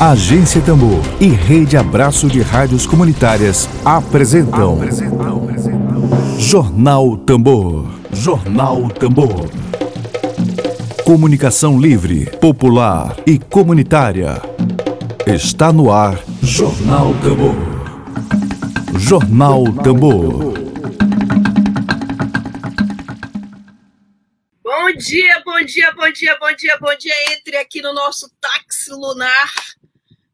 Agência Tambor e Rede Abraço de Rádios Comunitárias apresentam, apresentam. Jornal Tambor. Jornal Tambor. Comunicação livre, popular e comunitária. Está no ar Jornal Tambor. Jornal Tambor. Bom dia, bom dia, bom dia, bom dia, bom dia. Entre aqui no nosso táxi lunar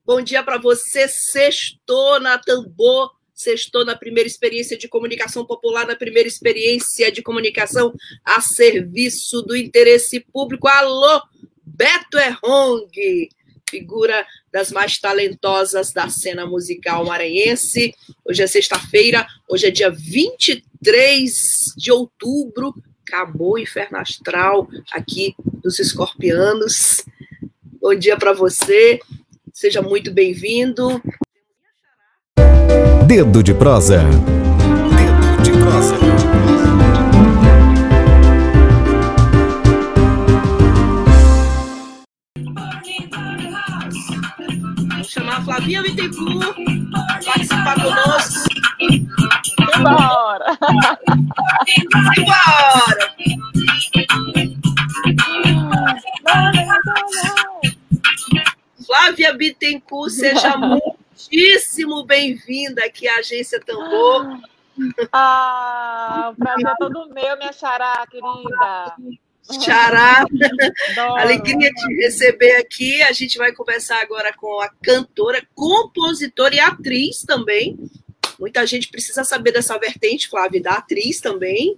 Bom dia para você, sextou na Tambor, sextou na primeira experiência de comunicação popular, na primeira experiência de comunicação a serviço do interesse público. Alô, Beto Errong, figura das mais talentosas da cena musical maranhense. Hoje é sexta-feira, hoje é dia 23 de outubro, acabou o inferno astral aqui dos escorpianos. Bom dia para você. Seja muito bem-vindo. Dedo de prosa. Dedo de prosa. Vou chamar a Flavinha Bittencourt participar conosco. Embora! Embora! Flávia Bittencourt, seja muitíssimo bem-vinda aqui à Agência Tambor. Ah, o prazer é todo meu, minha xará, querida. Xará, alegria de receber aqui. A gente vai conversar agora com a cantora, compositora e atriz também. Muita gente precisa saber dessa vertente, Flávia, da atriz também.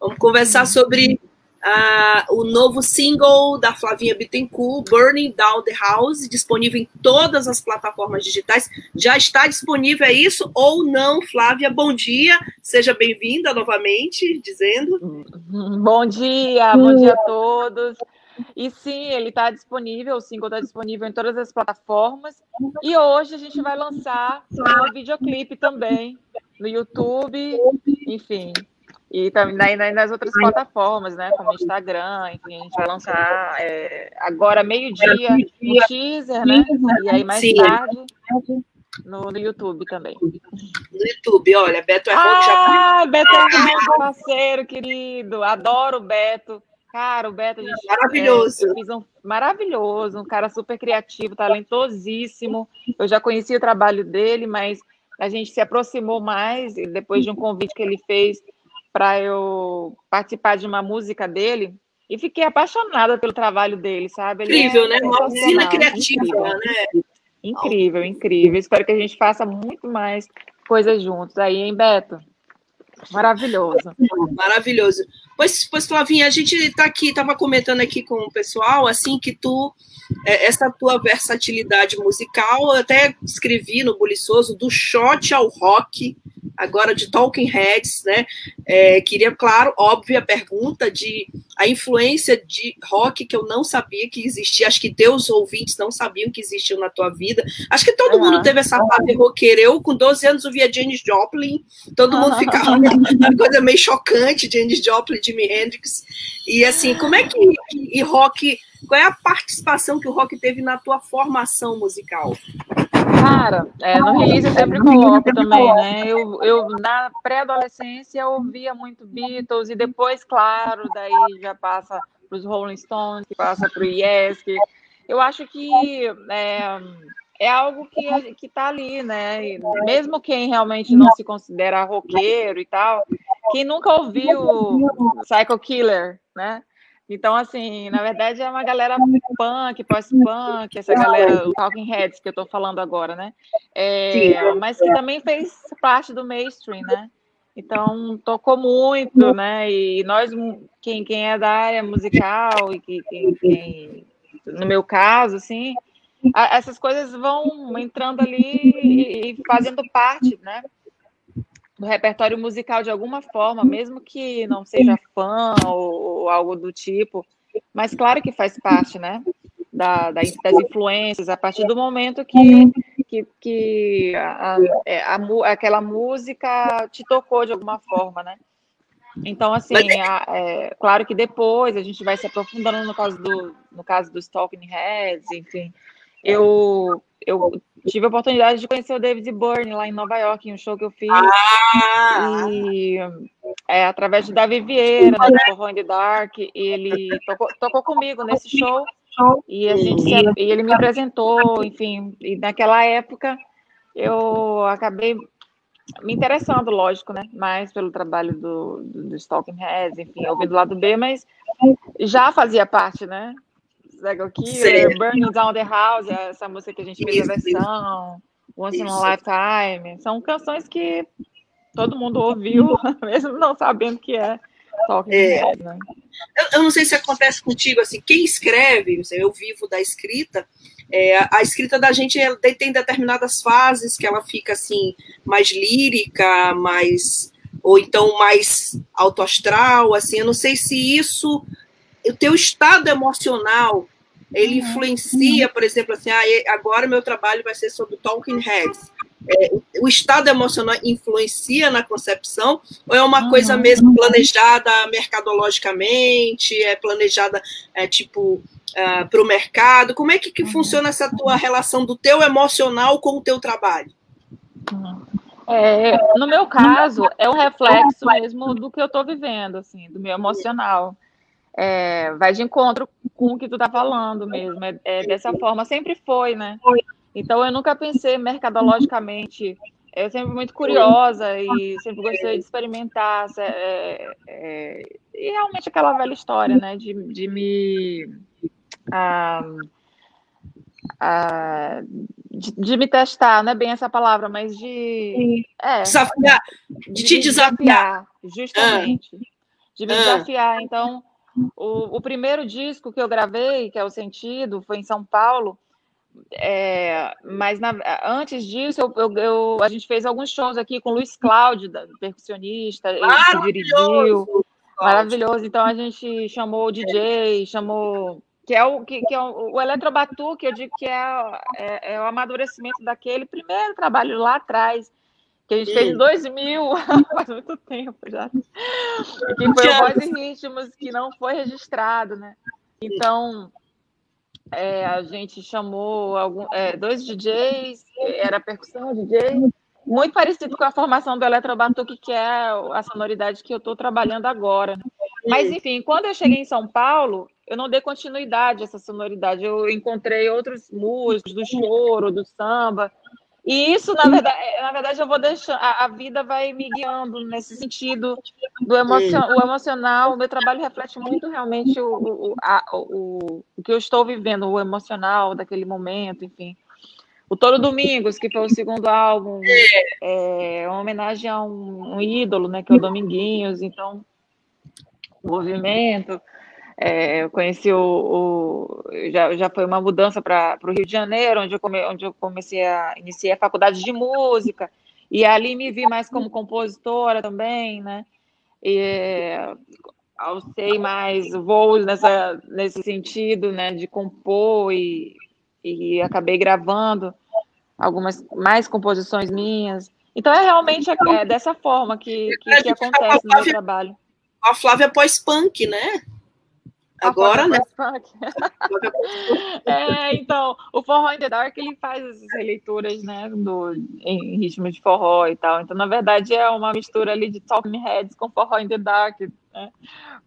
Vamos conversar sobre Uh, o novo single da Flavinha Bittencourt, Burning Down the House, disponível em todas as plataformas digitais. Já está disponível, é isso ou não, Flávia? Bom dia, seja bem-vinda novamente, dizendo. Bom dia, bom dia a todos. E sim, ele está disponível, o single está disponível em todas as plataformas. E hoje a gente vai lançar um videoclipe também no YouTube, enfim, e também nas outras plataformas, né? Como Instagram, enfim, a gente vai lançar é, agora meio-dia um teaser, né? E aí mais tarde no, no, YouTube também. No YouTube, olha, Beto é ah, já. Beto é meu parceiro, querido. Adoro o Beto. Cara, o Beto, a gente. Maravilhoso. É, um, maravilhoso, um cara super criativo, talentosíssimo. Eu já conheci o trabalho dele, mas a gente se aproximou mais depois de um convite que ele fez para eu participar de uma música dele e fiquei apaixonada pelo trabalho dele, sabe? Ele incrível, é né? Uma usina criativa, incrível. né? Incrível, incrível. Espero que a gente faça muito mais coisas juntos aí, hein, Beto? Maravilhoso. Maravilhoso. Pois, pois Flavinha, a gente está aqui, estava comentando aqui com o pessoal, assim, que tu, é, essa tua versatilidade musical, eu até escrevi no Buliçoso, do shot ao rock, agora de Talking Heads, né? É, queria, claro, óbvia pergunta de a influência de rock que eu não sabia que existia. Acho que teus ouvintes não sabiam que existiu na tua vida. Acho que todo uhum. mundo teve essa fase roqueira. Eu, com 12 anos, ouvia Janis Joplin, todo mundo uhum. ficava uma coisa meio chocante, Janis Joplin, Jimi Hendrix. E assim, como é que e rock, qual é a participação que o rock teve na tua formação musical? Cara, é, no release eu sempre coloco também, né? Eu, eu na pré-adolescência eu ouvia muito Beatles e depois, claro, daí já passa para os Rolling Stones, que passa para o Yes. Que eu acho que é, é algo que que está ali, né? E mesmo quem realmente não se considera roqueiro e tal, quem nunca ouviu Psycho Killer, né? Então, assim, na verdade é uma galera punk, pós-punk, essa galera, o Talking Heads que eu tô falando agora, né? É, mas que também fez parte do mainstream, né? Então, tocou muito, né? E nós, quem, quem é da área musical, e que, quem, quem, no meu caso, assim, essas coisas vão entrando ali e fazendo parte, né? Do repertório musical de alguma forma, mesmo que não seja fã ou, ou algo do tipo, mas claro que faz parte, né? Da, da, das influências, a partir do momento que, que, que a, a, é, a, aquela música te tocou de alguma forma, né? Então, assim, é, claro que depois a gente vai se aprofundando no caso, do, no caso dos Talking Heads, enfim. Eu, eu tive a oportunidade de conhecer o David Byrne lá em Nova York, em um show que eu fiz. Ah! E é, através de Davi Vieira, né, do in the Dark, ele tocou, tocou comigo nesse show. E, a gente se, e ele me apresentou, enfim, e naquela época eu acabei me interessando, lógico, né? Mais pelo trabalho do, do, do Stalking Heads, enfim, ouvindo do lado B, mas já fazia parte, né? Zego Killer, Burning Down the House, essa música que a gente fez a versão, Once in a Lifetime. São canções que todo mundo ouviu, mesmo não sabendo que é Talking é. Né? Eu, eu, não sei se acontece contigo, assim, quem escreve, eu vivo da escrita, é, a escrita da gente tem determinadas fases que ela fica assim mais lírica, mais ou então mais autoastral, assim. Eu não sei se isso, o teu estado emocional, ele uhum. influencia, por exemplo, assim, ah, agora meu trabalho vai ser sobre Talking Heads. É, o estado emocional influencia na concepção ou é uma coisa uhum. mesmo planejada mercadologicamente, é planejada é, tipo uh, ah, para o mercado? Como é que, que funciona essa tua relação do teu emocional com o teu trabalho? É, no meu caso, é um reflexo mesmo do que eu estou vivendo, assim, do meu emocional. É, vai de encontro com o que tu está falando mesmo. É, é, dessa forma, sempre foi, né? Então eu nunca pensei mercadologicamente. Eu sempre muito curiosa e sempre gostei de experimentar. É, é, e realmente aquela velha história, né? De, de me a, a, de, de, me testar, não é bem essa palavra, mas de. É, desafiar, de, de te desafiar. Justamente. Ah. De me ah. desafiar. Então, o, o primeiro disco que eu gravei, que é o Sentido, foi em São Paulo. É, mas na, antes disso, eu, eu, eu, a gente fez alguns shows aqui com o Luiz Cláudio, percussionista, ele dirigiu. Maravilhoso. Então a gente chamou o DJ, chamou que é o que, que é o, o eletrobatuque, eu digo que é, é, é, o amadurecimento daquele primeiro trabalho lá atrás, que a gente fez em 2000, faz muito tempo já, que foi o Voz e Ritmos, que não foi registrado, né? Então, é, a gente chamou algum, é, dois DJs, era percussão, DJ, muito parecido com a formação do eletrobatuque, que é a sonoridade que eu estou trabalhando agora. Mas, enfim, quando eu cheguei em São Paulo, eu não dei continuidade a essa sonoridade. Eu encontrei outros músicos do choro, do samba. E isso, na verdade, é, na verdade eu vou deixar, a, a vida vai me guiando nesse sentido do emocion, o emocional. O meu trabalho reflete muito realmente o, o, a, o, o que eu estou vivendo, o emocional daquele momento, enfim. O Toro Domingos, que foi o segundo álbum, é, é uma homenagem a um, um ídolo, né, que é o Dominguinhos. Então, o movimento. É, eu conheci o, o, já, já foi uma mudança para o Rio de Janeiro, onde eu, come, onde eu comecei a iniciar a faculdade de música, e ali me vi mais como compositora também, né? E alcei mais voos nessa, nesse sentido, né, de compor e, e acabei gravando algumas mais composições minhas. Então é realmente é dessa forma que, que, que acontece no meu trabalho. A Flávia pós-punk, né? Agora, né? é, então, o Forró in the Dark, ele faz essas releituras, né, do, em ritmo de forró e tal. Então, na verdade, é uma mistura ali de Talking Heads com Forró in the Dark, né?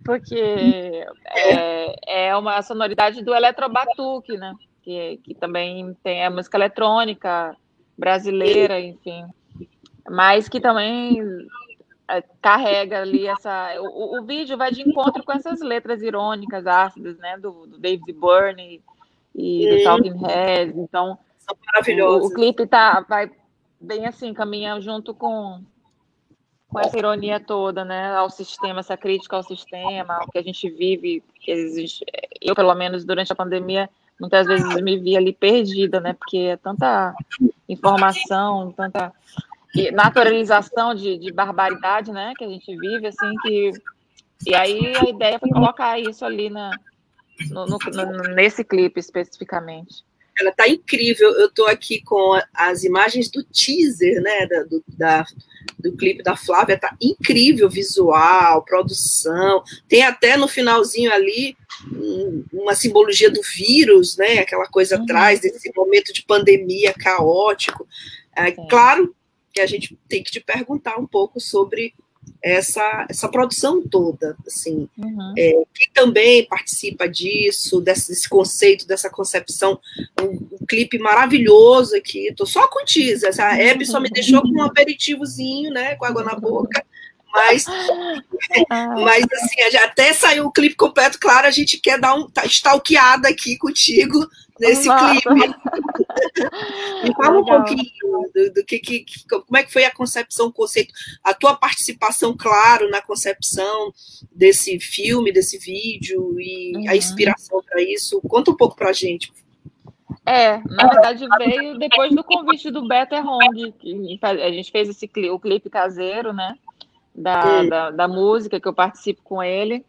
Porque é, é uma sonoridade do eletrobatuque, né? Que, que também tem a música eletrônica brasileira, enfim. Mas que também carrega ali essa. O, o, vídeo vai de encontro com essas letras irônicas, ácidas, né? Do, do David Byrne e, do Talking Heads. Então, São maravilhosos. O, o, clipe tá, vai bem assim, caminha junto com, com essa ironia toda, né? Ao sistema, essa crítica ao sistema, ao que a gente vive. Que existe, eu, pelo menos, durante a pandemia, muitas vezes me vi ali perdida, né? Porque é tanta informação, tanta naturalização de, de barbaridade, né, que a gente vive, assim, que... E aí a ideia foi colocar isso ali na, no, no, no, nesse clipe especificamente. Ela tá incrível. Eu tô aqui com as imagens do teaser, né? Da, do, da, do clipe da Flávia. Tá incrível visual, produção. Tem até no finalzinho ali uma simbologia do vírus, né? Aquela coisa uhum. atrás desse momento de pandemia caótico. É, claro que a gente tem que te perguntar um pouco sobre essa, essa produção toda, assim, uhum. é, quem também participa disso, desse, desse conceito, dessa concepção, um, um, clipe maravilhoso aqui, tô só com teaser, a Hebe só me deixou com um aperitivozinho, né, com água na boca, mas, mas assim, até saiu o clipe completo, claro, a gente quer dar um tá stalkeada aqui contigo nesse clipe. Me fala um pouquinho do, do que, que, como é que foi a concepção, o conceito, a tua participação, claro, na concepção desse filme, desse vídeo e uhum. a inspiração para isso. Conta um pouco para a gente. É, na verdade veio depois do convite do Beto Ronde, que a gente fez esse o clipe caseiro, né? Da, da, da música que eu participo com ele.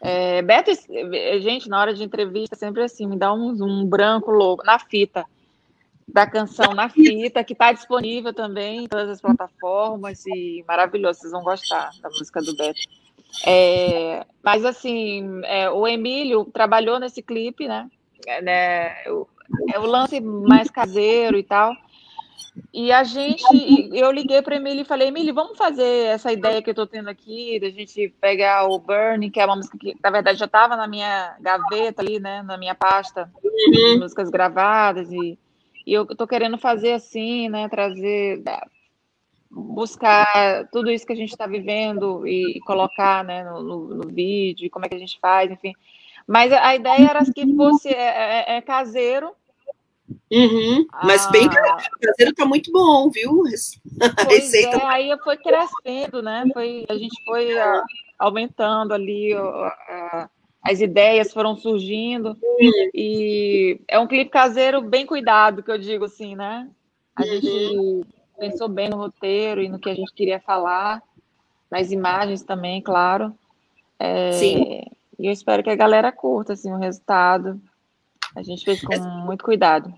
É, Beto, gente, na hora de entrevista, sempre assim, me dá um, um branco louco na fita da canção na fita, que está disponível também em todas as plataformas e maravilhoso, vocês vão gostar da música do Beto. É, mas assim, é, o Emílio trabalhou nesse clipe, né? É, né o, é o lance mais caseiro e tal. E a gente, eu liguei para Emília e falei, Emília, vamos fazer essa ideia que eu estou tendo aqui, da gente pegar o Burning, que é uma música que, na verdade, já estava na minha gaveta ali, né, na minha pasta de músicas gravadas, e, e eu estou querendo fazer assim, né, trazer, buscar tudo isso que a gente está vivendo e, e, colocar, né, no, no, no vídeo, como é que a gente faz, enfim. Mas a ideia era que fosse é, é, é caseiro, Uhum, mas bem ah. o caseiro tá muito bom, viu? A receita. É, aí foi crescendo, né? Foi, a gente foi ah, aumentando ali, as ideias foram surgindo. Uhum. E é um clipe caseiro bem cuidado, que eu digo assim, né? A uhum. gente pensou bem no roteiro e no que a gente queria falar, nas imagens também, claro. É, Sim. E eu espero que a galera curta assim, o resultado. A gente fez com muito cuidado.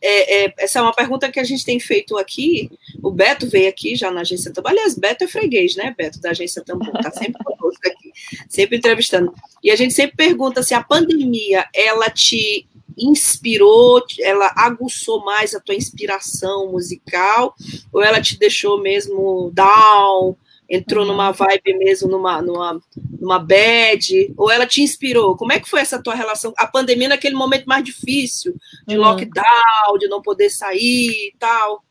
É, é, essa é uma pergunta que a gente tem feito aqui. O Beto veio aqui já na agência Tambor. Aliás, Beto é freguês, né, Beto, da agência Tambor. Está sempre conosco aqui, sempre entrevistando. E a gente sempre pergunta se a pandemia ela te inspirou, ela aguçou mais a tua inspiração musical, ou ela te deixou mesmo down, entrou uhum. numa vibe mesmo, numa, numa, numa bad, ou ela te inspirou? Como é que foi essa tua relação? A pandemia naquele momento mais difícil, de uhum. lockdown, de não poder sair e tal,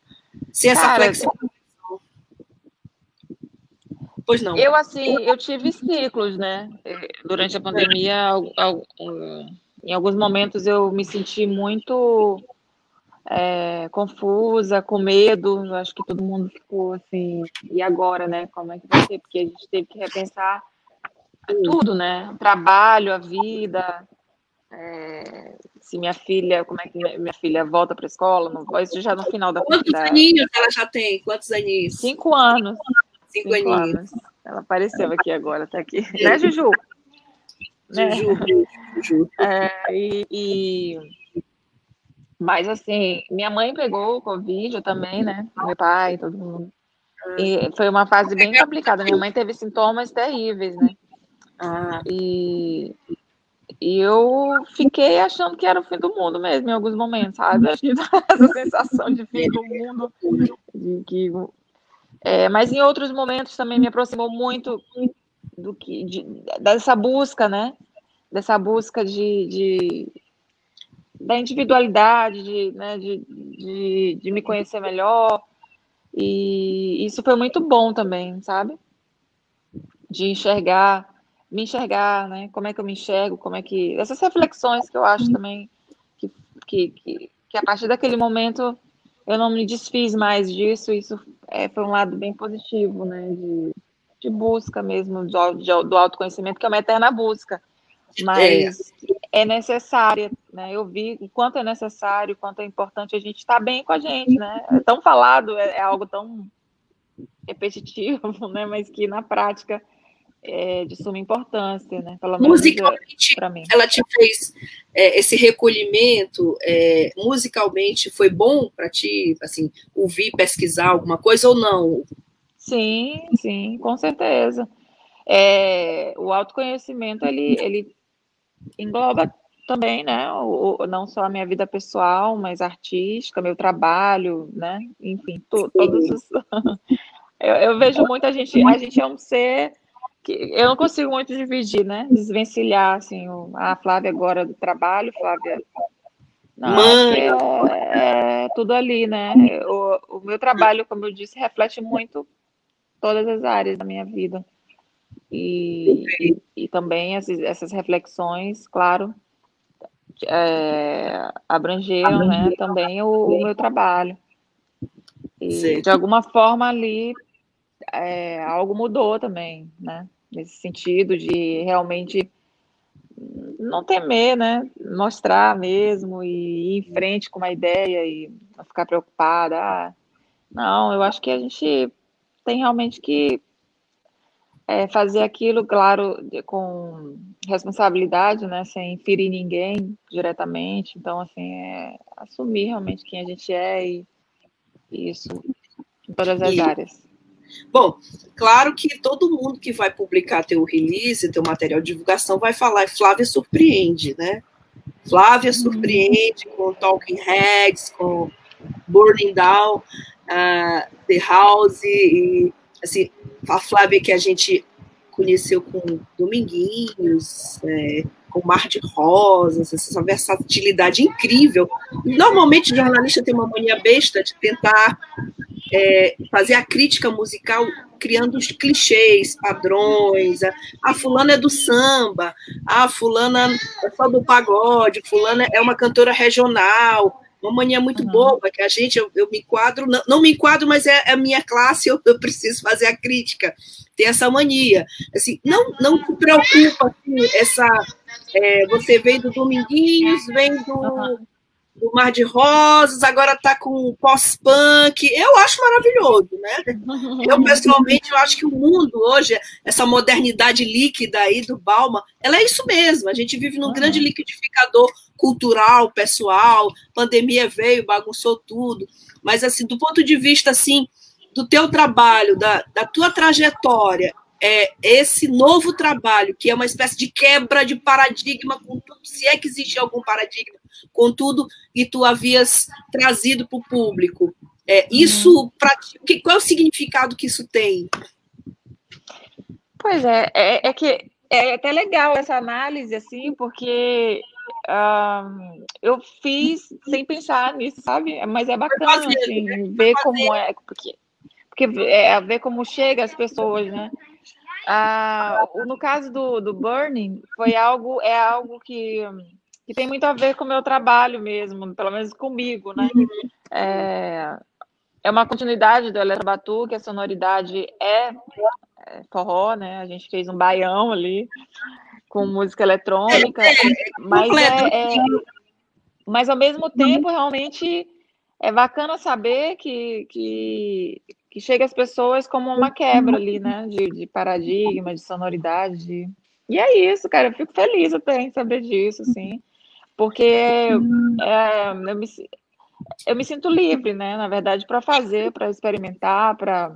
sem essa Cara, flexibilização. Pois não. Eu, assim, eu tive ciclos, né? Durante a pandemia, em alguns momentos eu me senti muito é, confusa, com medo. Acho que todo mundo ficou assim. E agora, né? Como é que vai ser? Porque a gente teve que repensar tudo, né? O trabalho, a vida. É, se minha filha, como é que minha, filha volta para a escola? Não, isso já no final da Quantos da... aninhos ela já tem? Quantos aninhos? Cinco anos. Cinco, Cinco aninhos. Anos. Ela apareceu aqui agora, tá aqui. Né, Juju? Né? Juju. Juju. É, e, e mas, assim, minha mãe pegou o Covid também, né? Meu pai, todo mundo. E foi uma fase bem complicada. Minha mãe teve sintomas terríveis, né? Ah, e, e eu fiquei achando que era o fim do mundo mesmo, em alguns momentos, sabe? Essa sensação de fim do mundo. De que, é, mas em outros momentos também me aproximou muito do que de, dessa busca, né? Dessa busca de, de da individualidade, de, né, de, de, de, me conhecer melhor. E isso foi muito bom também, sabe? De enxergar, me enxergar, né? Como é que eu me enxergo, como é que. Essas reflexões que eu acho também que, que, que, que a partir daquele momento eu não me desfiz mais disso, isso é, foi um lado bem positivo, né? De, de busca mesmo, do, do autoconhecimento, que é uma eterna busca. Mas é, é necessária né? Eu vi o quanto é necessário, o quanto é importante a gente estar bem com a gente, né? É tão falado, é, é algo tão repetitivo, né? Mas que na prática é de suma importância, né? Pelo musicalmente, para mim. ela te fez é, esse recolhimento, é, musicalmente foi bom para ti, assim, ouvir, pesquisar alguma coisa ou não? Sim, sim, com certeza. É, o autoconhecimento ele, ele engloba também, né? O, não só a minha vida pessoal, mas artística, meu trabalho, né? Enfim, to, todos os. eu, eu, vejo muita gente. A gente é um ser que eu não consigo muito dividir, né? Desvencilhar assim, o, a Flávia agora do trabalho, Flávia. Não, Mãe. É, é, tudo ali, né? O, o meu trabalho, como eu disse, reflete muito todas as áreas da minha vida. E, e, e também essas, essas reflexões, claro, é, abrangeram né, também o, o, meu trabalho. E, de alguma forma ali é, algo mudou também, né? Nesse sentido de realmente não temer, né? Mostrar mesmo e ir em frente com uma ideia e não ficar preocupada. Ah, não, eu acho que a gente tem realmente que é, fazer aquilo, claro, de, com responsabilidade, né, sem ferir ninguém diretamente. Então, assim, é assumir realmente quem a gente é e, e isso em todas as e, áreas. Bom, claro que todo mundo que vai publicar teu release, teu material de divulgação, vai falar, Flávia surpreende, né? Flávia uhum. surpreende com Talking Heads, com Burning Down, uh, The House, e assim, a Flávia que a gente conheceu com Dominguinhos, é, com Mar de Rosas, essa versatilidade incrível. Normalmente jornalista tem uma mania besta de tentar é, fazer a crítica musical criando os clichês, padrões. A, a, fulana é do samba, a fulana é só do pagode, fulana é uma cantora regional, uma mania muito uhum. boba, que a gente, eu, eu me enquadro, não, não, me enquadro, mas é, é a minha classe, eu, eu, preciso fazer a crítica. Tem essa mania. Assim, não, não te preocupa assim, essa. É, você vem do Dominguinhos, vem do. Uhum do Mar de Rosas, agora está com pós-punk. Eu acho maravilhoso, né? Eu, pessoalmente, eu acho que o mundo hoje, essa modernidade líquida aí do Balma, ela é isso mesmo. A gente vive num uhum. grande liquidificador cultural, pessoal. Pandemia veio, bagunçou tudo. Mas, assim, do ponto de vista, assim, do teu trabalho, da, da tua trajetória, é, esse novo trabalho, que é uma espécie de quebra de paradigma, com tudo, se é que existe algum paradigma, com tudo que tu havias trazido para o público. É, isso, uhum. pra, que, qual é o significado que isso tem? Pois é, é, é que é até legal essa análise, assim, porque um, eu fiz sem pensar nisso, sabe? Mas é bacana, fazer, assim, né? ver como é, porque, porque é, ver como chega as pessoas, né? Ah, no caso do, do Burning, foi algo, é algo que, que tem muito a ver com o meu trabalho mesmo, pelo menos comigo, né? É, é uma continuidade do Eletrobatu, que a sonoridade é, é forró, né? A gente fez um baião ali com música eletrônica, é, mas é, é, mas ao mesmo tempo realmente é bacana saber que, que que chega às pessoas como uma quebra ali, né? De, de paradigma, de sonoridade. De... E é isso, cara. Eu fico feliz até em saber disso, assim. Porque é, eu, me, eu me sinto livre, né? Na verdade, para fazer, para experimentar, para.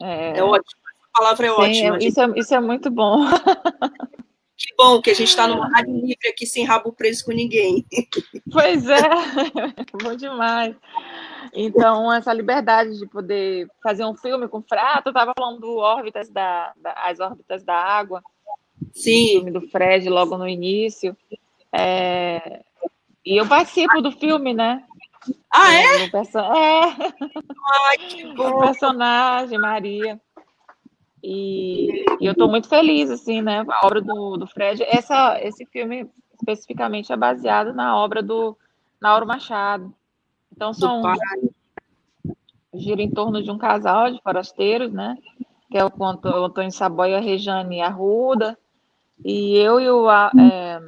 É... é ótimo. Palavra é Sim, ótima. Isso é, isso é muito bom. Que bom que a gente está numa rádio livre aqui sem rabo preso com ninguém. Pois é, bom demais. Então, essa liberdade de poder fazer um filme com Frato, eu estava falando do órbitas da, da, as órbitas da água, Sim. o filme do Fred logo no início. É, e eu participo do filme, né? Ah, é? Perso... É. Ai, que bom. O personagem, Maria. E, e eu estou muito feliz, assim, né? A obra do, do Fred. Essa, esse filme, especificamente, é baseado na obra do Nauro Machado. Então são gira em torno de um casal de forasteiros, né? Que é o Antônio Saboia, a Rejane Arruda. E eu e o, é,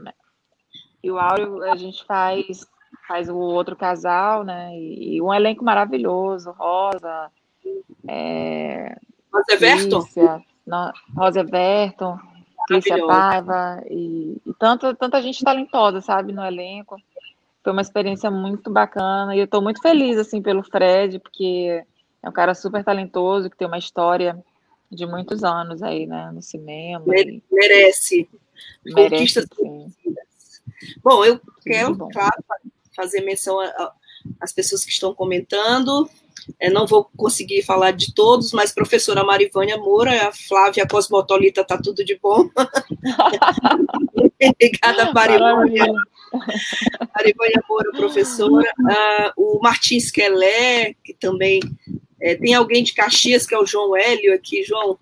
e o Áureo, a gente faz, faz o outro casal, né? E, e um elenco maravilhoso, Rosa, é, Rosa Everton? Rosa Everton, Crícia Paiva e, e tanta, tanta gente talentosa, sabe, no elenco. Foi uma experiência muito bacana e eu estou muito feliz, assim, pelo Fred, porque é um cara super talentoso, que tem uma história de muitos anos aí, né, no cinema. Merece. Merece, Bom, eu quero, claro, fazer menção às pessoas que estão comentando. É, não vou conseguir falar de todos, mas professora Marivânia Moura, a Flávia Cosmotolita, tá tudo de bom. Obrigada, Marivânia. Marivânia Moura, professora. Ah, o Martins Quelé, que também é, tem alguém de Caxias, que é o João Hélio aqui. João,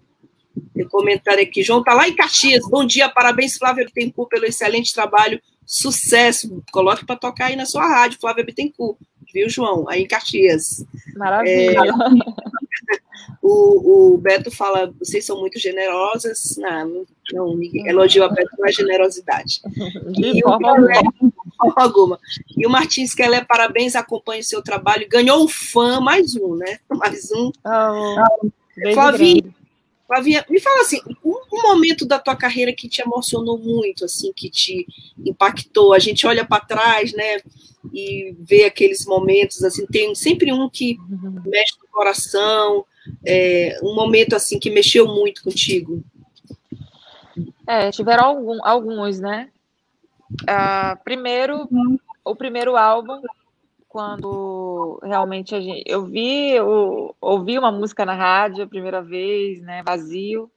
tem comentário aqui. João está lá em Caxias. Bom dia, parabéns, Flávia Bittencourt, pelo excelente trabalho. Sucesso. Coloque para tocar aí na sua rádio, Flávia Bittencourt. Viu, João? Aí em Caxias. Maravilha. É, o, o, Beto fala, vocês são muito generosas. Não, não elogio a Beto pela generosidade. De forma alguma. E o Martins Keller, parabéns, acompanha o seu trabalho. Ganhou um fã, mais um, né? Mais um. Oh, Flavinho, Flavinha, me fala assim, um, um, momento da tua carreira que te emocionou muito, assim, que te impactou. A gente olha para trás, né, e vê aqueles momentos, assim, tem sempre um que mexe no coração, é, um momento assim que mexeu muito contigo. É, tiveram algum, alguns, né? Uh, primeiro, o primeiro álbum quando realmente a gente, eu vi, eu ouvi uma música na rádio a primeira vez, né, vazio,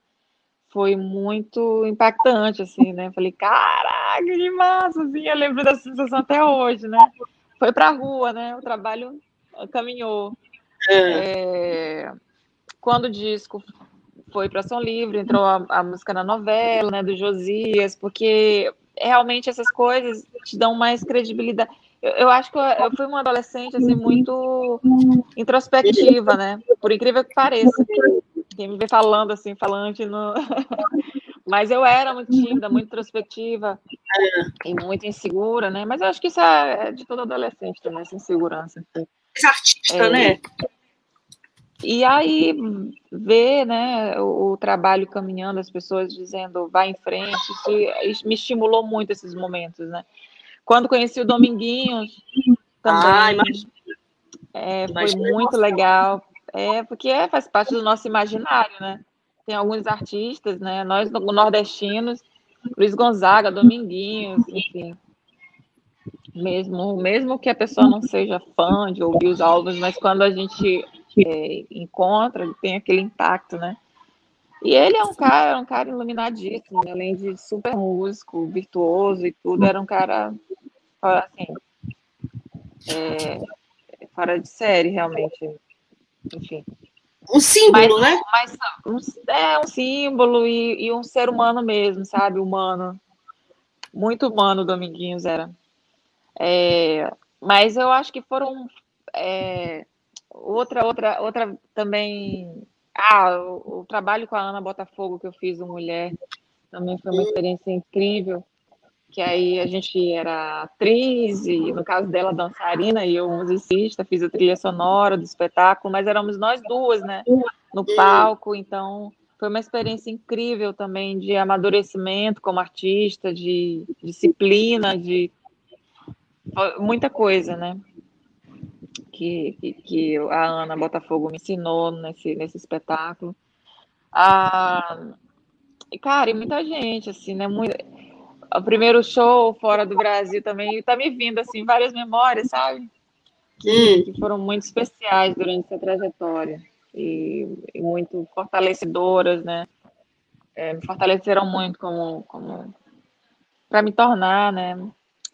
foi muito impactante, assim, né? Falei, caraca, que massa, assim, eu lembro da sensação até hoje, né? Foi pra rua, né? O trabalho caminhou. É. É, quando o disco foi para São Livre, entrou a, a, música na novela, né, do Josias, porque realmente essas coisas te dão mais credibilidade eu, eu acho que eu, eu, fui uma adolescente assim muito introspectiva, né? Por incrível que pareça. Quem me vê falando assim, falante no... Mas eu era muito tímida, muito introspectiva e muito insegura, né? Mas eu acho que isso é, é de todo adolescente também, essa insegurança. Esse artista, é, né? E aí ver, né, o, o, trabalho caminhando, as pessoas dizendo vai em frente, isso, me estimulou muito esses momentos, né? Quando conheci o Dominguinhos, também é, foi muito legal. É, porque é, faz parte do nosso imaginário, né? Tem alguns artistas, né? Nós nordestinos, Luiz Gonzaga, Dominguinhos, enfim. Mesmo, mesmo que a pessoa não seja fã de ouvir os álbuns, mas quando a gente é, encontra, tem aquele impacto, né? E ele é um cara, um cara iluminadíssimo, né? além de super músico, virtuoso e tudo, era um cara assim, é, fora de série, realmente. Enfim. Um símbolo, mas, né? Mas um, é um símbolo e, e, um ser humano mesmo, sabe? Humano. Muito humano, Dominguinhos era. É, mas eu acho que foram. É, outra, outra, outra também. Ah, o, o, trabalho com a Ana Botafogo que eu fiz, o Mulher, também foi uma experiência incrível que aí a gente era atriz, e no caso dela, dançarina, e eu musicista, fiz a trilha sonora do espetáculo, mas éramos nós duas, né, no palco, então foi uma experiência incrível também de amadurecimento como artista, de disciplina, de muita coisa, né, que, que, que a Ana Botafogo me ensinou nesse, nesse espetáculo. Ah, cara, e muita gente, assim, né, muito o primeiro show fora do Brasil também, tá me vindo, assim, várias memórias, sabe? Que, que foram muito especiais durante essa trajetória e, e muito fortalecedoras, né? É, me fortaleceram muito como, como para me tornar, né?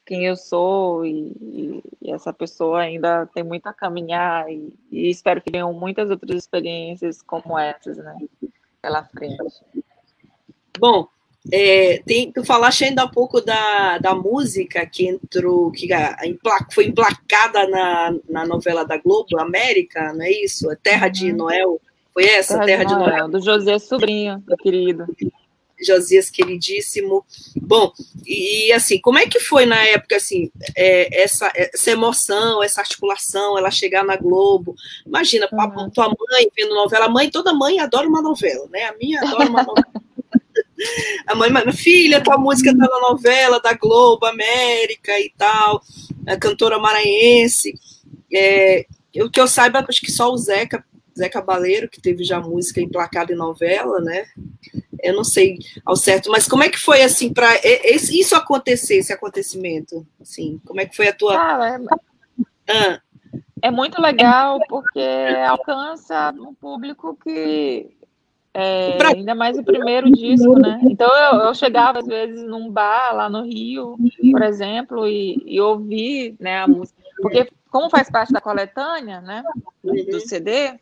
Quem eu sou e, e, e, essa pessoa ainda tem muito a caminhar e, e espero que venham muitas outras experiências como essas, né? Pela frente. Bom, é, tem, tu falaste ainda há pouco da, da música que entrou, que a, a, foi emplacada na, na novela da Globo, América, não é isso? Terra de uhum. Noel. Foi essa, Terra, Terra de, Noel, Noel, Do José Sobrinho, meu querido. Josias queridíssimo. Bom, e assim, como é que foi na época assim, é, essa, essa emoção, essa articulação, ela chegar na Globo? Imagina, uhum. tua mãe vendo novela, mãe, toda mãe adora uma novela, né? A minha adora uma novela. A mãe, minha filha, tua música tá na novela da Globo, América e tal, a cantora maranhense. É, o que eu saiba, acho que só o Zeca, Zeca Baleiro, que teve já música emplacada em novela, né? Eu não sei ao certo, mas como é que foi assim para isso acontecer, esse acontecimento? Assim, como é que foi a tua? Ah, é... Ah. é muito legal porque alcança um público que é, ainda mais o primeiro disco, né? Então eu, eu, chegava às vezes num bar lá no Rio, por exemplo, e, e ouvi né, a música. Porque como faz parte da coletânea, né? Do CD, a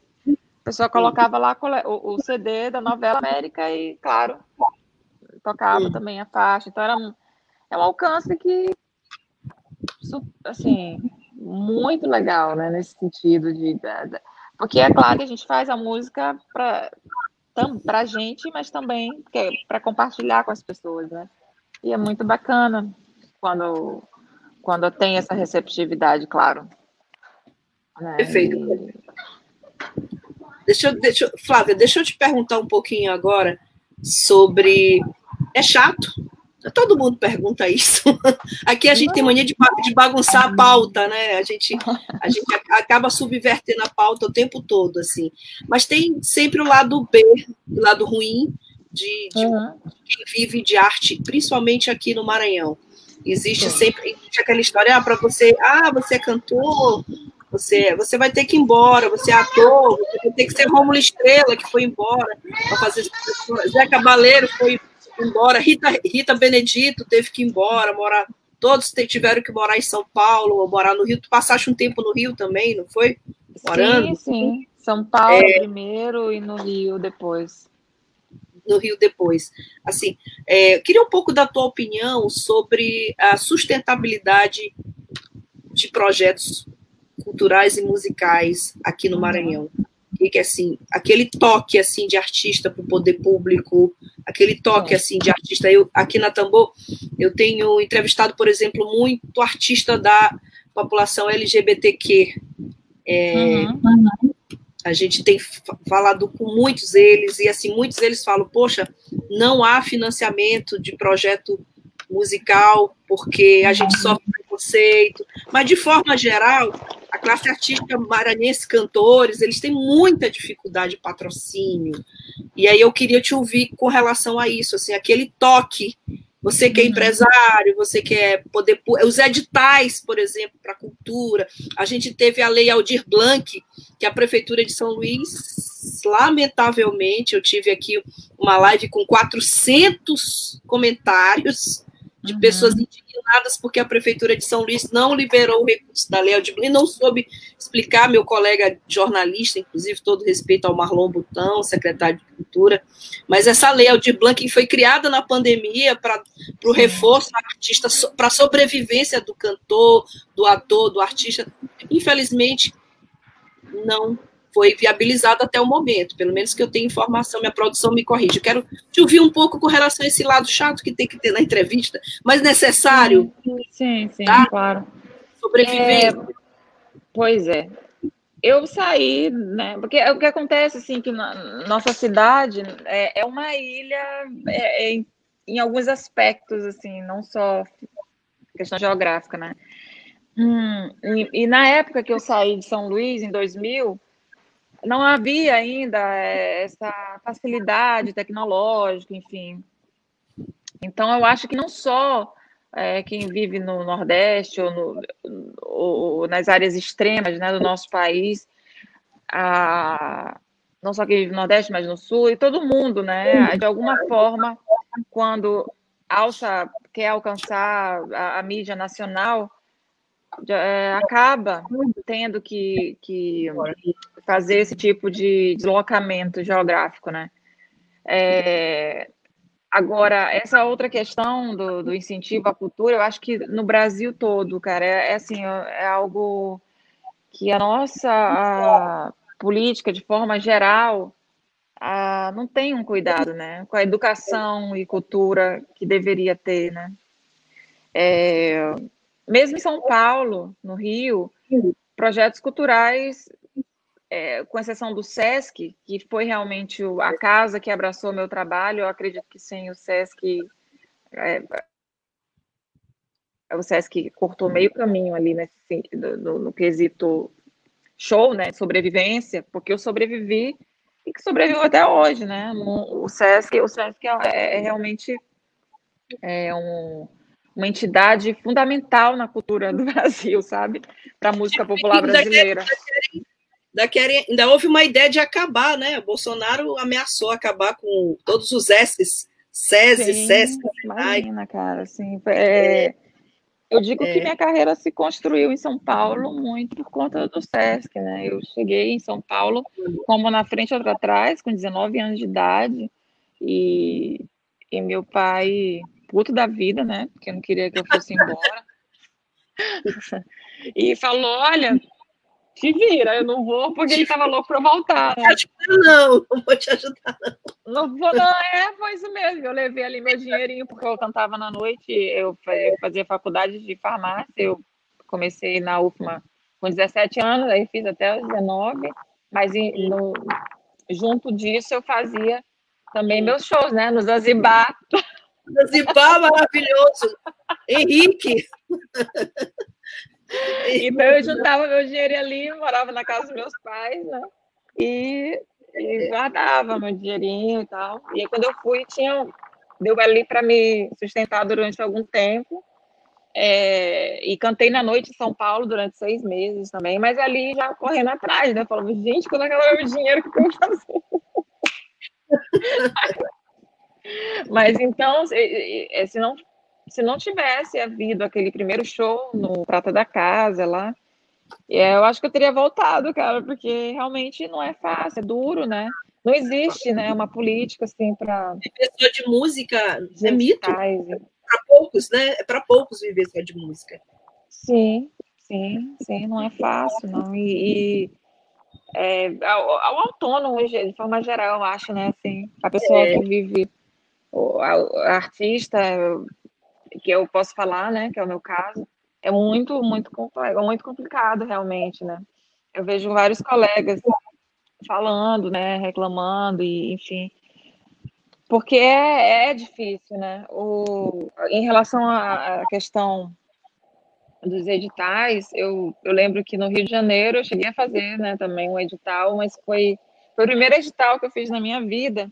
pessoa colocava lá o, o CD da novela América e, claro, tocava também a faixa. Então era um, é um alcance que assim, muito legal, né? Nesse sentido de. Porque é claro que a gente faz a música para para a gente, mas também para compartilhar com as pessoas, né? E é muito bacana quando, quando tem essa receptividade, claro. Né? Perfeito. E... Deixa, eu, deixa, Flávia, deixa eu te perguntar um pouquinho agora sobre. É chato? Todo mundo pergunta isso. Aqui a gente tem mania de, bagunçar a pauta, né? A gente, a gente acaba subvertendo a pauta o tempo todo, assim. Mas tem sempre o lado B, o lado ruim de, de uhum. quem vive de arte, principalmente aqui no Maranhão. Existe sempre existe aquela história, ah, para você, ah, você é cantor, você, você vai ter que ir embora, você é ator, você vai ter que ser Rômulo Estrela, que foi embora para fazer. Zé Cabaleiro foi embora. Rita, Rita Benedito teve que ir embora, morar. Todos tiveram que morar em São Paulo ou morar no Rio. Tu passaste um tempo no Rio também, não foi? Morando? Sim, sim. São Paulo é... primeiro e no Rio depois. No Rio depois. Assim, é, queria um pouco da tua opinião sobre a sustentabilidade de projetos culturais e musicais aqui no uhum. Que assim, aquele toque assim de artista para o poder público, aquele toque é. assim de artista. Eu aqui na Tambor eu tenho entrevistado, por exemplo, muito artista da população LGBTQ. É, uhum. A gente tem falado com muitos deles e assim muitos deles falam, poxa, não há financiamento de projeto musical porque a gente sofre preconceito, mas de forma geral a classe artística maranhense, cantores, eles têm muita dificuldade de patrocínio. E aí eu queria te ouvir com relação a isso, assim, aquele toque. Você que é uhum. empresário, você que é poder. Os editais, por exemplo, para a cultura. A gente teve a Lei Aldir Blanc, que a Prefeitura de São Luís, lamentavelmente, eu tive aqui uma live com 400 comentários de uhum. pessoas indignadas porque a Prefeitura de São Luís não liberou o recurso da Lei Aldir Blanc, não soube explicar, meu colega jornalista, inclusive, todo respeito ao Marlon Butão, secretário de Cultura, mas essa Lei Aldir Blanc foi criada na pandemia para o reforço do artista, para a sobrevivência do cantor, do ator, do artista, infelizmente, não foi viabilizado até o momento, pelo menos que eu tenho informação, minha produção me corrige. Eu quero te ouvir um pouco com relação a esse lado chato que tem que ter na entrevista, mas necessário. Sim, sim, tá? claro. Sobrevivência. É, pois é. Eu saí, né? Porque o que acontece, assim, que na nossa cidade é, é uma ilha é, é, em, em alguns aspectos, assim, não só questão geográfica, né? Hum, e, e, na época que eu saí de São Luís, em 2000, não havia ainda eh, essa facilidade tecnológica, enfim. Então, eu acho que não só é, quem vive no Nordeste ou, no, ou, nas áreas extremas né, do nosso país, a, não só quem vive no Nordeste, mas no Sul, e todo mundo, né, de alguma forma, quando alça, quer alcançar a, a mídia nacional, é, acaba tendo que, que fazer esse tipo de deslocamento geográfico, né? É, agora, essa outra questão do, do, incentivo à cultura, eu acho que no Brasil todo, cara, é, é assim, é algo que a nossa a política, de forma geral, a, não tem um cuidado, né? Com a educação e cultura que deveria ter, né? É, mesmo em São Paulo, no Rio, projetos culturais, é, com exceção do SESC, que foi realmente a casa que abraçou meu trabalho, eu acredito que sem o SESC, é, o SESC cortou meio caminho ali nesse, no, no quesito show, né, sobrevivência, porque eu sobrevivi e que sobrevivo até hoje, né? O SESC, o SESC é, é realmente é um, uma entidade fundamental na cultura do Brasil, sabe? Para a música popular brasileira. Daquele, ainda houve uma ideia de acabar, né? O Bolsonaro ameaçou acabar com todos os S's, SESI, SESC. Imagina, cara, assim, é, eu digo é. que minha carreira se construiu em São Paulo muito por conta do SESC, né? Eu cheguei em São Paulo como na frente outra atrás, com 19 anos de idade, e, e meu pai, puto da vida, né? Porque não queria que eu fosse embora. e falou: olha, te vira, eu não vou porque ele estava louco para voltar. Né? Não, não vou te ajudar, não. Não vou, não, é, foi isso mesmo. Eu levei ali meu dinheirinho, porque eu cantava na noite, eu fazia faculdade de farmácia, eu comecei na UFMA com 17 anos, aí fiz até os 19, mas no, junto disso eu fazia também meus shows, né, no Zanzibar. Zanzibar maravilhoso. Henrique. Então eu juntava meu dinheiro ali, morava na casa dos meus pais, né? E, e guardava meu dinheirinho e tal. E aí, quando eu fui, tinha deu ali para me sustentar durante algum tempo. É, e cantei na noite em São Paulo durante seis meses também, mas ali já correndo atrás, né? Falando, gente, quando acaba meu dinheiro, o que eu vou fazer? Mas então, se, se não se não tivesse havido aquele primeiro show no Prata da Casa lá, é, eu acho que eu teria voltado, cara, porque realmente não é fácil, é duro, né? Não existe, né, uma política assim para pessoa de música é mito. Para poucos, né? É para poucos viver só de música. Sim, sim, sim, não é fácil, não. E, e é, ao, ao, autônomo, de forma geral, eu acho, né? Assim, a pessoa é. que vive, o a artista, que eu posso falar, né, que é o meu caso, é muito, muito complexo, muito complicado realmente, né? Eu vejo vários colegas falando, né, reclamando e, enfim, porque é, é difícil, né? O, em relação à questão dos editais, eu, eu lembro que no Rio de Janeiro eu cheguei a fazer, né, também um edital, mas foi, foi o primeiro edital que eu fiz na minha vida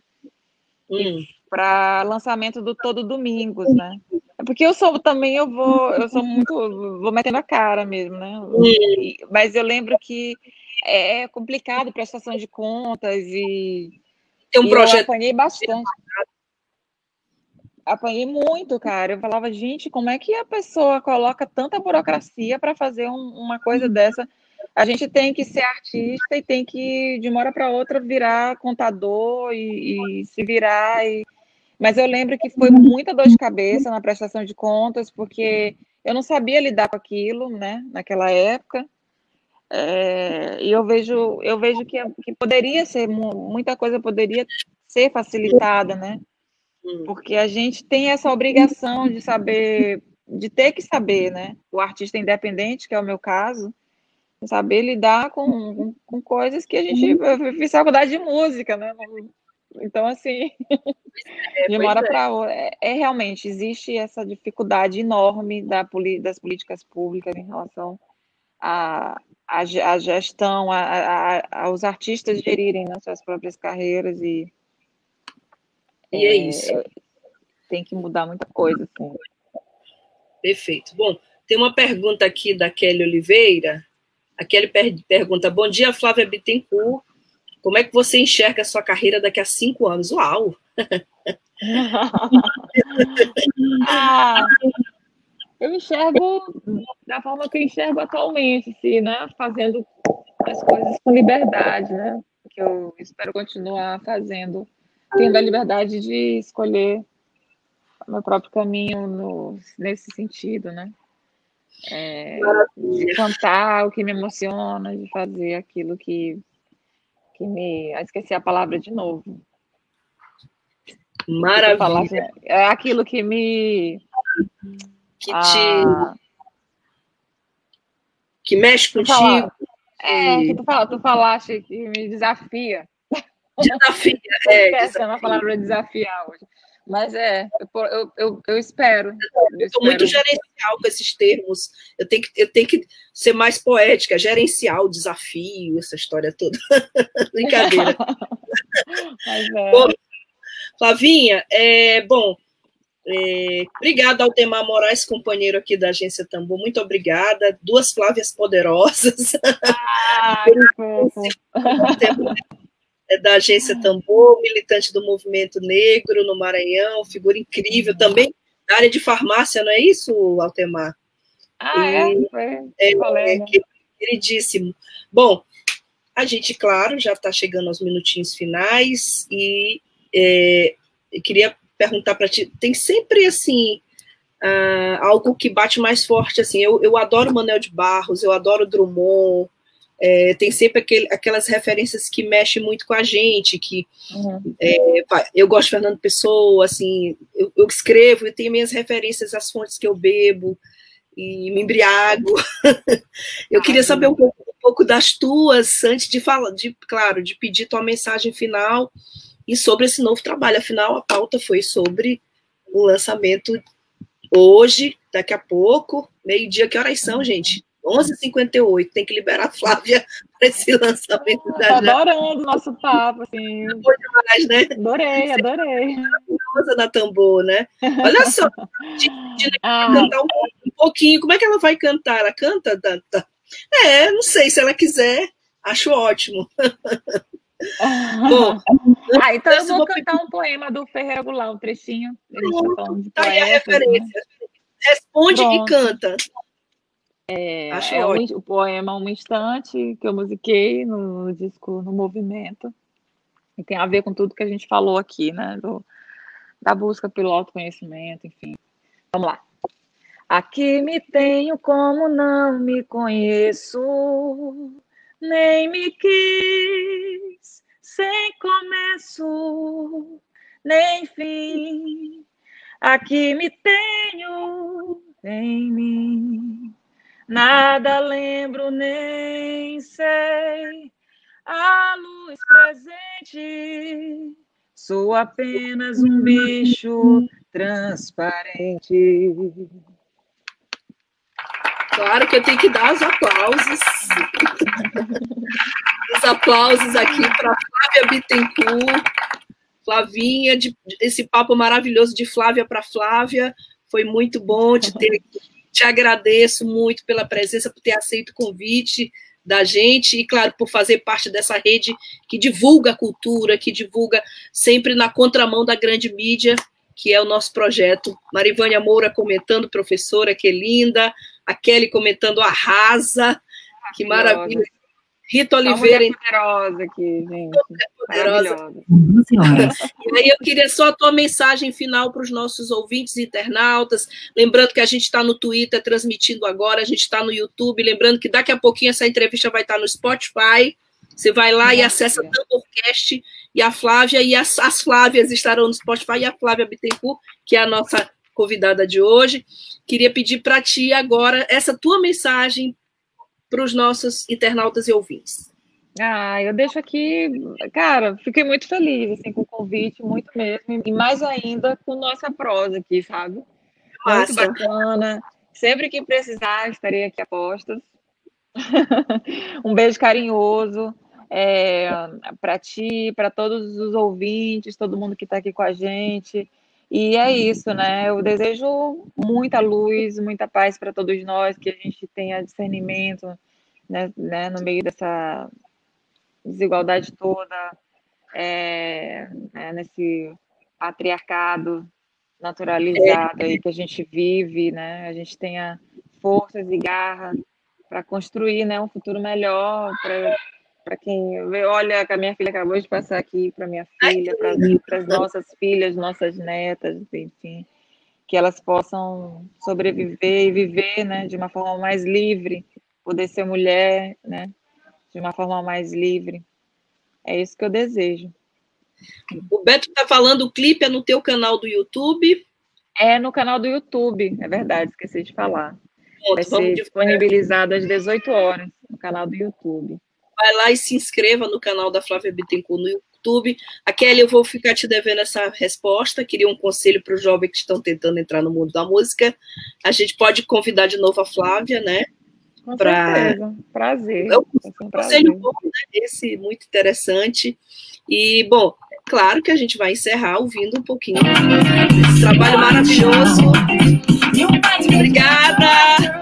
hum. Para lançamento do Todo Domingos, né? É porque eu sou também, eu vou, eu sou muito, vou metendo a cara mesmo, né? E, mas eu lembro que é complicado prestação de contas e, Tem um e projeto. eu apanhei bastante. Apanhei muito, cara. Eu falava, gente, como é que a pessoa coloca tanta burocracia para fazer um, uma coisa dessa? A gente tem que ser artista e tem que, de uma hora para outra, virar contador e, e se virar e mas eu lembro que foi muita dor de cabeça na prestação de contas, porque eu não sabia lidar com aquilo, né, naquela época. É, e eu vejo, eu vejo que, que poderia ser, muita coisa poderia ser facilitada, né? Hum. Porque a gente tem essa obrigação de saber, de ter que saber, né? O artista independente, que é o meu caso, saber lidar com, com coisas que a gente. Eu fiz faculdade de música, né? Então, assim, é, de uma hora para outra, é, é, realmente, existe essa dificuldade enorme da, das políticas públicas em relação à a, a, a, gestão, a, aos artistas gerirem né, suas próprias carreiras e. E é, é isso. Tem que mudar muita coisa. Assim. Perfeito. Bom, tem uma pergunta aqui da Kelly Oliveira. A Kelly per pergunta: Bom dia, Flávia Bittencourt. Como é que você enxerga a sua carreira daqui a cinco anos? Uau! ah, eu enxergo da forma que eu enxergo atualmente, assim, né? Fazendo as coisas com liberdade, né? Que eu espero continuar fazendo, tendo a liberdade de escolher o meu próprio caminho no, nesse sentido, né? É, de cantar o que me emociona, de fazer aquilo que que me. esqueci a palavra de novo. Maravilha. é aquilo que me. Que te. Ah, que mexe contigo. É, que tu, fala, tu falaste que me desafia. Desafia, é. Estou a palavra desafiar hoje. Mas é, eu, eu, eu espero. Eu estou muito gerencial com esses termos. Eu tenho, que, eu tenho que ser mais poética, gerencial, desafio, essa história toda. Brincadeira. Mas é. Bom, Flavinha, é, bom, é, obrigada ao Temar Moraes, companheiro aqui da Agência Tambor. Muito obrigada. Duas Flávias poderosas. Ah, é da Agência Tambor, militante do movimento negro no Maranhão, figura incrível, também da área de farmácia, não é isso, Altemar? Ah, é? é, é, é queridíssimo. Bom, a gente, claro, já está chegando aos minutinhos finais e é, queria perguntar para ti, tem sempre assim uh, algo que bate mais forte assim. Eu, eu adoro Manuel de Barros, eu adoro Drummond, é, tem sempre aquele, aquelas referências que mexem muito com a gente, que uhum. é, eu gosto de Fernando Pessoa, assim, eu, eu, escrevo e tenho minhas referências às fontes que eu bebo e me embriago. eu ah, queria saber um pouco, um pouco, das tuas, antes de falar, de, claro, de pedir tua mensagem final e sobre esse novo trabalho. Afinal, a pauta foi sobre o lançamento hoje, daqui a pouco, meio-dia. Que horas são, gente? 11h58, tem que liberar a Flávia para esse lançamento da Tô adorando o nosso papo, assim. Foi demais, né? Adorei, adorei. Maravilhosa na tambor, né? Olha só, de, de ah. cantar um, um, pouquinho. Como é que ela vai cantar? Ela canta? Tá, É, não sei, se ela quiser, acho ótimo. Bom, ah, então eu vou cantar um poema do Ferreira Goulart, um trechinho. Pronto, tá aí a né? referência. Né? Responde Pronto. e canta. É, é um, o poema Um Instante, que eu musiquei no, no, disco No Movimento. E tem a ver com tudo que a gente falou aqui, né? Do, da busca pelo autoconhecimento, enfim. Vamos lá. Aqui me tenho como não me conheço, nem me quis, sem começo, nem fim. Aqui me tenho em mim Nada lembro nem sei a luz presente. Sou apenas um bicho transparente. Claro que eu tenho que dar os aplausos. os aplausos aqui para Flávia Bittencourt, Flavinha, de, esse papo maravilhoso de Flávia para Flávia. Foi muito bom de ter aqui te agradeço muito pela presença, por ter aceito o convite da gente e, claro, por fazer parte dessa rede que divulga a cultura, que divulga sempre na contramão da grande mídia, que é o nosso projeto. Marivânia Moura comentando, professora, que linda. A Kelly comentando, arrasa. Que maravilha. Rita Oliveira. Uma poderosa aqui, gente. Poderosa. E aí eu queria só a tua mensagem final para os nossos ouvintes internautas. Lembrando que a gente está no Twitter transmitindo agora, a gente está no YouTube. Lembrando que daqui a pouquinho essa entrevista vai estar no Spotify. Você vai lá Nossa, e acessa o Tamborcast e a Flávia e as, as Flávias estarão no Spotify e a Flávia Bittencourt, que é a nossa convidada de hoje. Queria pedir para ti agora essa tua mensagem para os nossos internautas e ouvintes? Ah, eu deixo aqui, cara, fiquei muito feliz assim, com o convite, muito mesmo, e mais ainda com nossa prosa aqui, sabe? Muito bacana. Sempre que precisar, estarei aqui a postos. um beijo carinhoso é, para ti, para todos os ouvintes, todo mundo que está aqui com a gente. E é isso, né? Eu desejo muita luz, muita paz para todos nós, que a gente tenha discernimento né, né no meio dessa desigualdade toda, é, né, nesse patriarcado naturalizado aí que a gente vive, né? A gente tenha forças e garra para construir, né, um futuro melhor para quem vê, olha, que a minha filha acabou de passar aqui, para minha filha, para as nossas filhas, nossas netas, enfim, que elas possam sobreviver e viver, né, de uma forma mais livre, poder ser mulher, né, de uma forma mais livre. É isso que eu desejo. O Beto está falando, o clipe é no teu canal do YouTube? É no canal do YouTube, é verdade, esqueci de falar. Vai ser disponibilizado às 18 horas no canal do YouTube. Vai lá e se inscreva no canal da Flávia Bittencourt no YouTube. A Kelly, eu vou ficar te devendo essa resposta. Queria um conselho para os jovens que estão tentando entrar no mundo da música. A gente pode convidar de novo a Flávia, né? Com pra... certeza. Prazer. É um conselho bom, né? Esse muito interessante. E, bom, claro que a gente vai encerrar ouvindo um pouquinho desse trabalho maravilhoso. Obrigada!